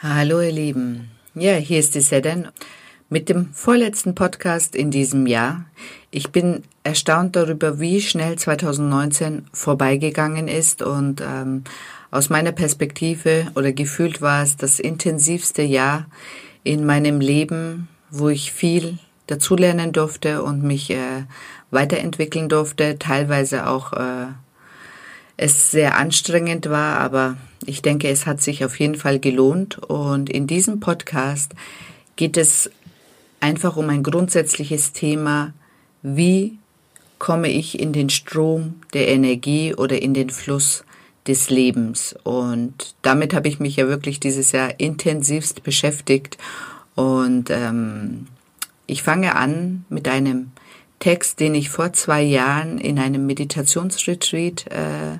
Hallo ihr Lieben. Ja, hier ist die Sedan mit dem vorletzten Podcast in diesem Jahr. Ich bin erstaunt darüber, wie schnell 2019 vorbeigegangen ist und ähm, aus meiner Perspektive oder gefühlt war es das intensivste Jahr in meinem Leben, wo ich viel dazulernen durfte und mich äh, weiterentwickeln durfte, teilweise auch äh, es sehr anstrengend war, aber ich denke, es hat sich auf jeden Fall gelohnt. Und in diesem Podcast geht es einfach um ein grundsätzliches Thema, wie komme ich in den Strom der Energie oder in den Fluss des Lebens. Und damit habe ich mich ja wirklich dieses Jahr intensivst beschäftigt. Und ähm, ich fange an mit einem Text, den ich vor zwei Jahren in einem Meditationsretreat äh,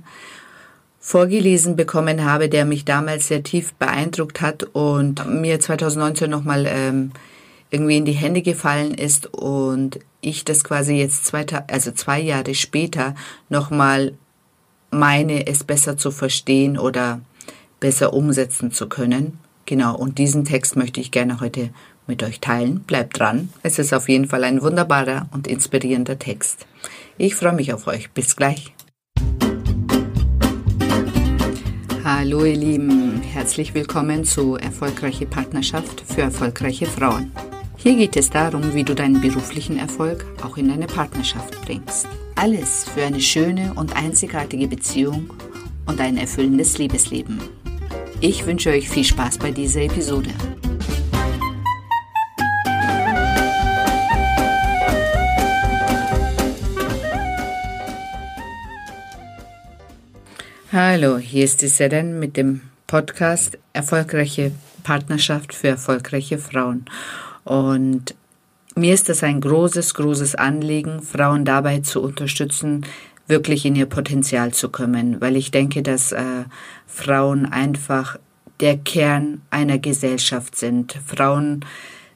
vorgelesen bekommen habe, der mich damals sehr tief beeindruckt hat und mir 2019 nochmal ähm, irgendwie in die Hände gefallen ist und ich das quasi jetzt zwei, also zwei Jahre später nochmal meine, es besser zu verstehen oder besser umsetzen zu können. Genau, und diesen Text möchte ich gerne heute mit euch teilen. Bleibt dran. Es ist auf jeden Fall ein wunderbarer und inspirierender Text. Ich freue mich auf euch. Bis gleich. Hallo ihr Lieben, herzlich willkommen zu Erfolgreiche Partnerschaft für erfolgreiche Frauen. Hier geht es darum, wie du deinen beruflichen Erfolg auch in deine Partnerschaft bringst. Alles für eine schöne und einzigartige Beziehung und ein erfüllendes Liebesleben. Ich wünsche euch viel Spaß bei dieser Episode. Hallo, hier ist die Seren mit dem Podcast Erfolgreiche Partnerschaft für erfolgreiche Frauen. Und mir ist es ein großes, großes Anliegen, Frauen dabei zu unterstützen, wirklich in ihr Potenzial zu kommen, weil ich denke, dass äh, Frauen einfach der Kern einer Gesellschaft sind. Frauen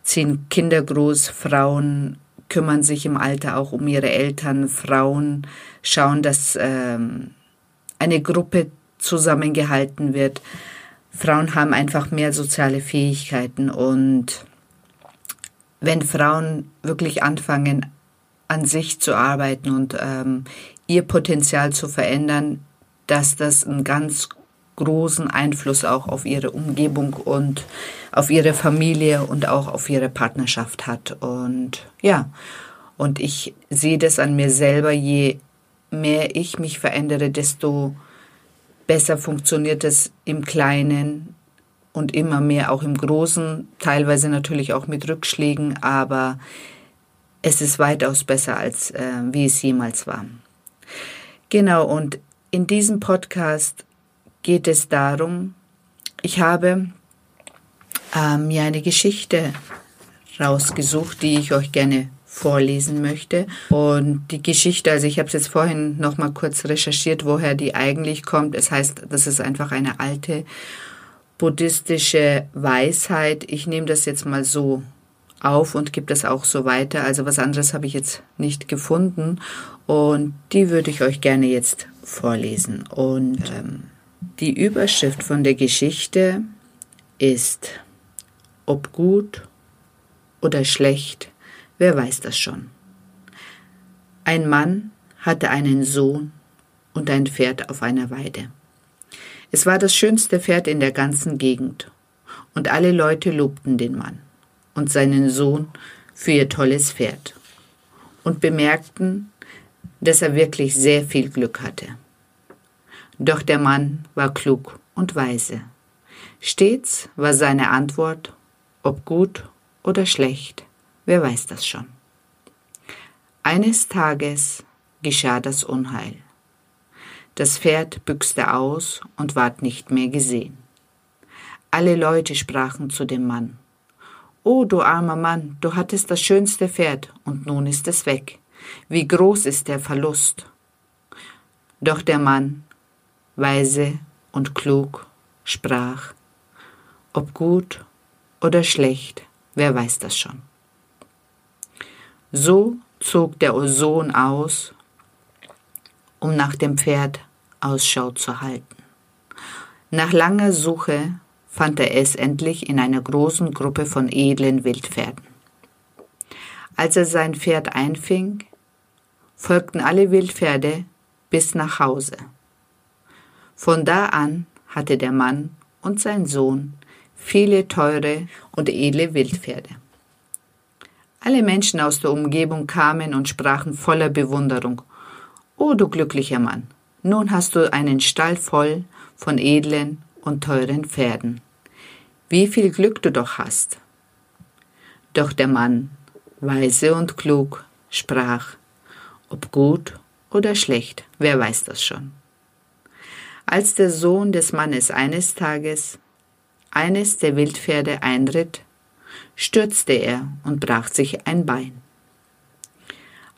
ziehen Kinder groß, Frauen kümmern sich im Alter auch um ihre Eltern, Frauen schauen, dass ähm, eine Gruppe zusammengehalten wird. Frauen haben einfach mehr soziale Fähigkeiten und wenn Frauen wirklich anfangen, an sich zu arbeiten und ähm, ihr Potenzial zu verändern, dass das einen ganz großen Einfluss auch auf ihre Umgebung und auf ihre Familie und auch auf ihre Partnerschaft hat. Und ja, und ich sehe das an mir selber, je mehr ich mich verändere, desto besser funktioniert es im Kleinen und immer mehr auch im Großen, teilweise natürlich auch mit Rückschlägen, aber es ist weitaus besser als äh, wie es jemals war. Genau, und in diesem Podcast geht es darum, ich habe äh, mir eine Geschichte rausgesucht, die ich euch gerne vorlesen möchte. Und die Geschichte, also ich habe es jetzt vorhin noch mal kurz recherchiert, woher die eigentlich kommt. Es heißt, das ist einfach eine alte buddhistische Weisheit. Ich nehme das jetzt mal so auf und gebe das auch so weiter. Also was anderes habe ich jetzt nicht gefunden und die würde ich euch gerne jetzt vorlesen. Und ähm, die Überschrift von der Geschichte ist, ob gut oder schlecht Wer weiß das schon? Ein Mann hatte einen Sohn und ein Pferd auf einer Weide. Es war das schönste Pferd in der ganzen Gegend, und alle Leute lobten den Mann und seinen Sohn für ihr tolles Pferd und bemerkten, dass er wirklich sehr viel Glück hatte. Doch der Mann war klug und weise. Stets war seine Antwort, ob gut oder schlecht, Wer weiß das schon? Eines Tages geschah das Unheil. Das Pferd büchste aus und ward nicht mehr gesehen. Alle Leute sprachen zu dem Mann. O du armer Mann, du hattest das schönste Pferd, und nun ist es weg. Wie groß ist der Verlust? Doch der Mann, weise und klug, sprach, ob gut oder schlecht, wer weiß das schon. So zog der Sohn aus, um nach dem Pferd Ausschau zu halten. Nach langer Suche fand er es endlich in einer großen Gruppe von edlen Wildpferden. Als er sein Pferd einfing, folgten alle Wildpferde bis nach Hause. Von da an hatte der Mann und sein Sohn viele teure und edle Wildpferde. Alle Menschen aus der Umgebung kamen und sprachen voller Bewunderung O du glücklicher Mann, nun hast du einen Stall voll von edlen und teuren Pferden. Wie viel Glück du doch hast. Doch der Mann, weise und klug, sprach, ob gut oder schlecht, wer weiß das schon. Als der Sohn des Mannes eines Tages eines der Wildpferde einritt, stürzte er und brach sich ein Bein.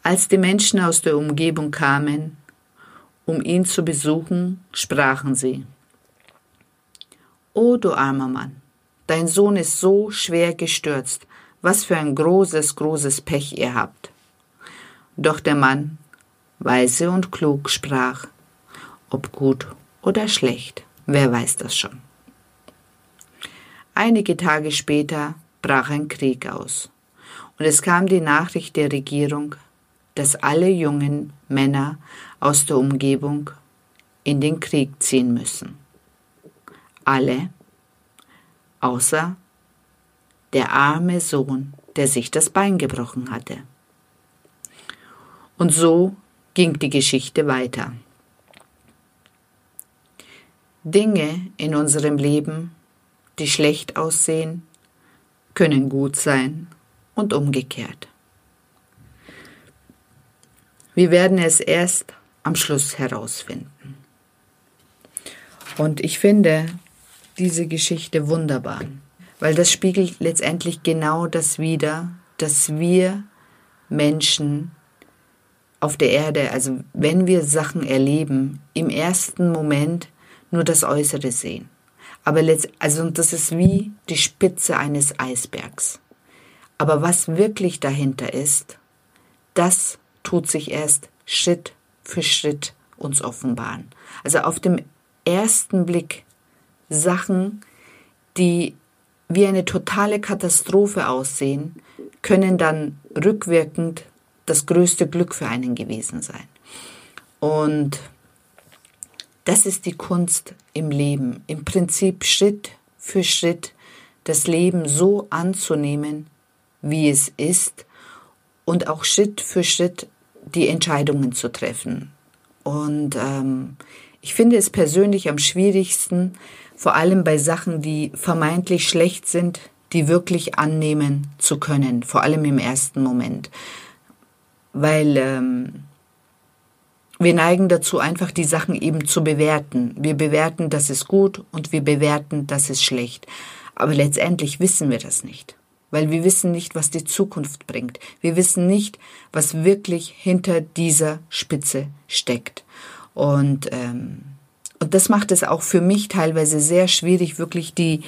Als die Menschen aus der Umgebung kamen, um ihn zu besuchen, sprachen sie, O du armer Mann, dein Sohn ist so schwer gestürzt, was für ein großes, großes Pech ihr habt. Doch der Mann, weise und klug, sprach, ob gut oder schlecht, wer weiß das schon. Einige Tage später brach ein Krieg aus, und es kam die Nachricht der Regierung, dass alle jungen Männer aus der Umgebung in den Krieg ziehen müssen. Alle, außer der arme Sohn, der sich das Bein gebrochen hatte. Und so ging die Geschichte weiter. Dinge in unserem Leben, die schlecht aussehen, können gut sein und umgekehrt. Wir werden es erst am Schluss herausfinden. Und ich finde diese Geschichte wunderbar, weil das spiegelt letztendlich genau das wider, dass wir Menschen auf der Erde, also wenn wir Sachen erleben, im ersten Moment nur das Äußere sehen. Aber letzt, also das ist wie die Spitze eines Eisbergs. Aber was wirklich dahinter ist, das tut sich erst Schritt für Schritt uns offenbaren. Also auf dem ersten Blick Sachen, die wie eine totale Katastrophe aussehen, können dann rückwirkend das größte Glück für einen gewesen sein. Und das ist die Kunst im Leben, im Prinzip Schritt für Schritt das Leben so anzunehmen, wie es ist und auch Schritt für Schritt die Entscheidungen zu treffen. Und ähm, ich finde es persönlich am schwierigsten, vor allem bei Sachen, die vermeintlich schlecht sind, die wirklich annehmen zu können, vor allem im ersten Moment. Weil ähm, wir neigen dazu, einfach die Sachen eben zu bewerten. Wir bewerten, das ist gut und wir bewerten, das ist schlecht. Aber letztendlich wissen wir das nicht, weil wir wissen nicht, was die Zukunft bringt. Wir wissen nicht, was wirklich hinter dieser Spitze steckt. Und, ähm, und das macht es auch für mich teilweise sehr schwierig, wirklich die,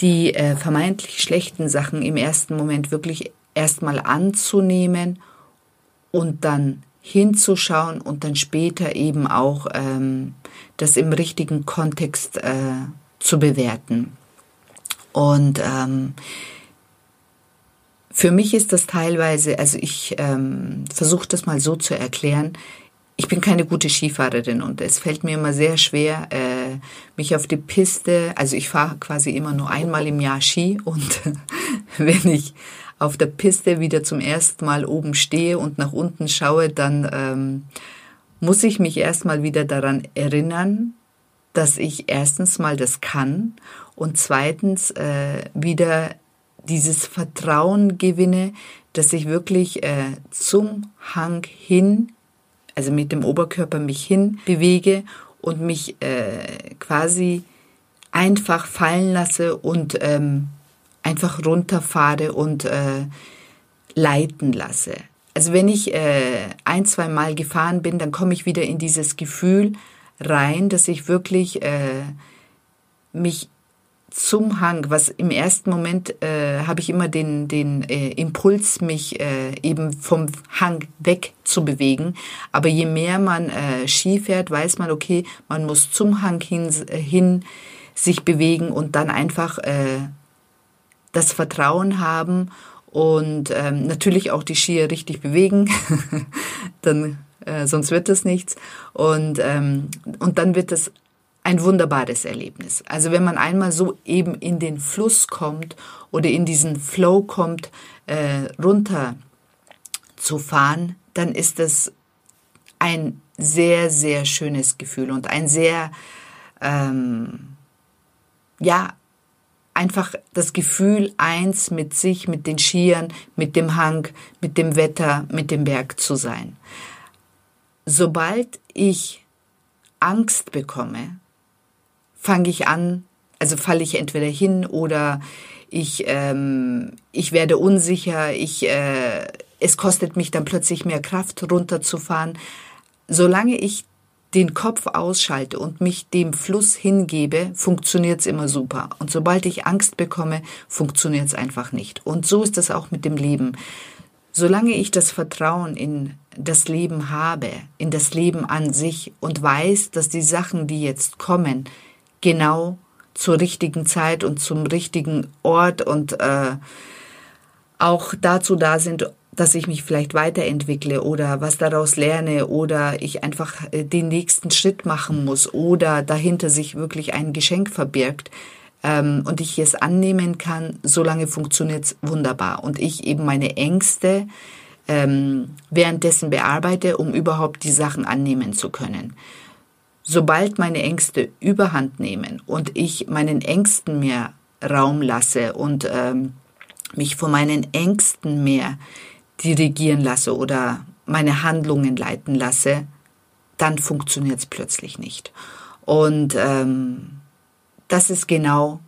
die äh, vermeintlich schlechten Sachen im ersten Moment wirklich erstmal anzunehmen und dann hinzuschauen und dann später eben auch ähm, das im richtigen Kontext äh, zu bewerten. Und ähm, für mich ist das teilweise, also ich ähm, versuche das mal so zu erklären, ich bin keine gute Skifahrerin und es fällt mir immer sehr schwer, äh, mich auf die Piste, also ich fahre quasi immer nur einmal im Jahr Ski und wenn ich auf der Piste wieder zum ersten Mal oben stehe und nach unten schaue, dann ähm, muss ich mich erstmal wieder daran erinnern, dass ich erstens mal das kann und zweitens äh, wieder dieses Vertrauen gewinne, dass ich wirklich äh, zum Hang hin, also mit dem Oberkörper mich hin bewege und mich äh, quasi einfach fallen lasse und ähm, einfach runterfahre und äh, leiten lasse. Also wenn ich äh, ein, zwei Mal gefahren bin, dann komme ich wieder in dieses Gefühl rein, dass ich wirklich äh, mich zum Hang, was im ersten Moment äh, habe ich immer den, den äh, Impuls, mich äh, eben vom Hang weg zu bewegen. Aber je mehr man äh, Ski fährt, weiß man, okay, man muss zum Hang hin, äh, hin sich bewegen und dann einfach äh, das Vertrauen haben und ähm, natürlich auch die Skier richtig bewegen, dann äh, sonst wird das nichts und ähm, und dann wird es ein wunderbares Erlebnis. Also wenn man einmal so eben in den Fluss kommt oder in diesen Flow kommt, äh, runter zu fahren, dann ist es ein sehr, sehr schönes Gefühl und ein sehr, ähm, ja, einfach das Gefühl, eins mit sich, mit den Skiern, mit dem Hang, mit dem Wetter, mit dem Berg zu sein. Sobald ich Angst bekomme, fange ich an, also falle ich entweder hin oder ich, ähm, ich werde unsicher, ich, äh, es kostet mich dann plötzlich mehr Kraft runterzufahren. Solange ich den Kopf ausschalte und mich dem Fluss hingebe, funktioniert's immer super. Und sobald ich Angst bekomme, funktioniert's einfach nicht. Und so ist es auch mit dem Leben. Solange ich das Vertrauen in das Leben habe, in das Leben an sich und weiß, dass die Sachen, die jetzt kommen, genau zur richtigen Zeit und zum richtigen Ort und äh, auch dazu da sind, dass ich mich vielleicht weiterentwickle oder was daraus lerne oder ich einfach äh, den nächsten Schritt machen muss oder dahinter sich wirklich ein Geschenk verbirgt ähm, und ich es annehmen kann, solange funktioniert es wunderbar und ich eben meine Ängste ähm, währenddessen bearbeite, um überhaupt die Sachen annehmen zu können. Sobald meine Ängste überhand nehmen und ich meinen Ängsten mehr Raum lasse und ähm, mich von meinen Ängsten mehr dirigieren lasse oder meine Handlungen leiten lasse, dann funktioniert es plötzlich nicht. Und ähm, das ist genau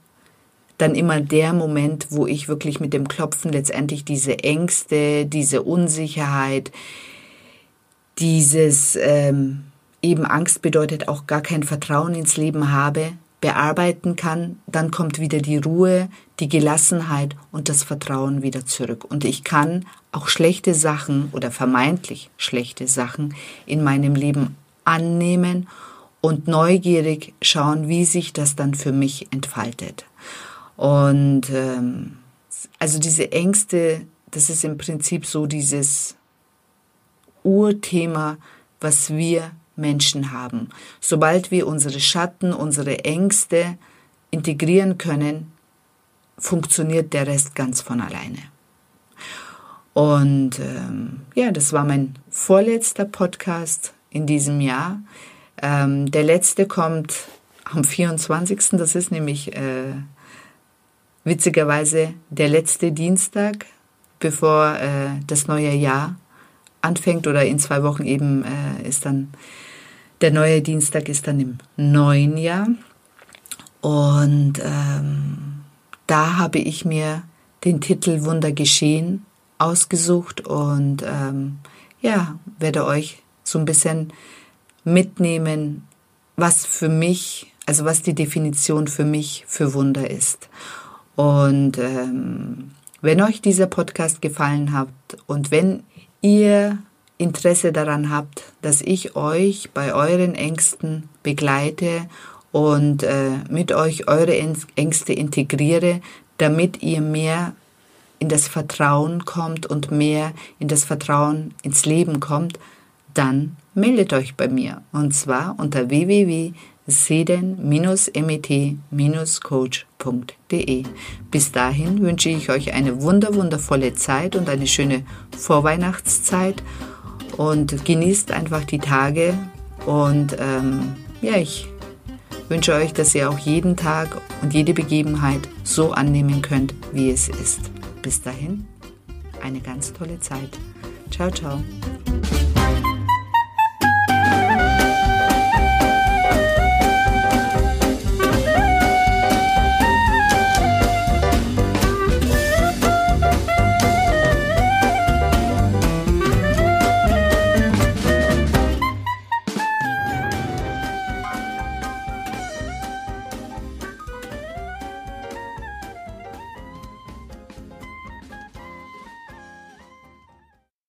dann immer der Moment, wo ich wirklich mit dem Klopfen letztendlich diese Ängste, diese Unsicherheit, dieses ähm, eben Angst bedeutet auch gar kein Vertrauen ins Leben habe, bearbeiten kann, dann kommt wieder die Ruhe, die Gelassenheit und das Vertrauen wieder zurück. Und ich kann auch schlechte Sachen oder vermeintlich schlechte Sachen in meinem Leben annehmen und neugierig schauen, wie sich das dann für mich entfaltet. Und ähm, also diese Ängste, das ist im Prinzip so dieses Urthema, was wir Menschen haben. Sobald wir unsere Schatten, unsere Ängste integrieren können, funktioniert der Rest ganz von alleine. Und ähm, ja, das war mein vorletzter Podcast in diesem Jahr. Ähm, der letzte kommt am 24. Das ist nämlich äh, witzigerweise der letzte Dienstag, bevor äh, das neue Jahr anfängt oder in zwei Wochen eben äh, ist dann der neue Dienstag ist dann im neuen Jahr. Und ähm, da habe ich mir den Titel Wunder geschehen ausgesucht und ähm, ja, werde euch so ein bisschen mitnehmen, was für mich, also was die Definition für mich für Wunder ist. Und ähm, wenn euch dieser Podcast gefallen hat und wenn ihr Interesse daran habt, dass ich euch bei euren Ängsten begleite und äh, mit euch eure Ängste integriere, damit ihr mehr in das Vertrauen kommt und mehr in das Vertrauen ins Leben kommt, dann meldet euch bei mir und zwar unter www.seden-met-coach.de. Bis dahin wünsche ich euch eine wunder wundervolle Zeit und eine schöne Vorweihnachtszeit und genießt einfach die Tage. Und ähm, ja, ich wünsche euch, dass ihr auch jeden Tag und jede Begebenheit so annehmen könnt, wie es ist. Bis dahin, eine ganz tolle Zeit. Ciao, ciao.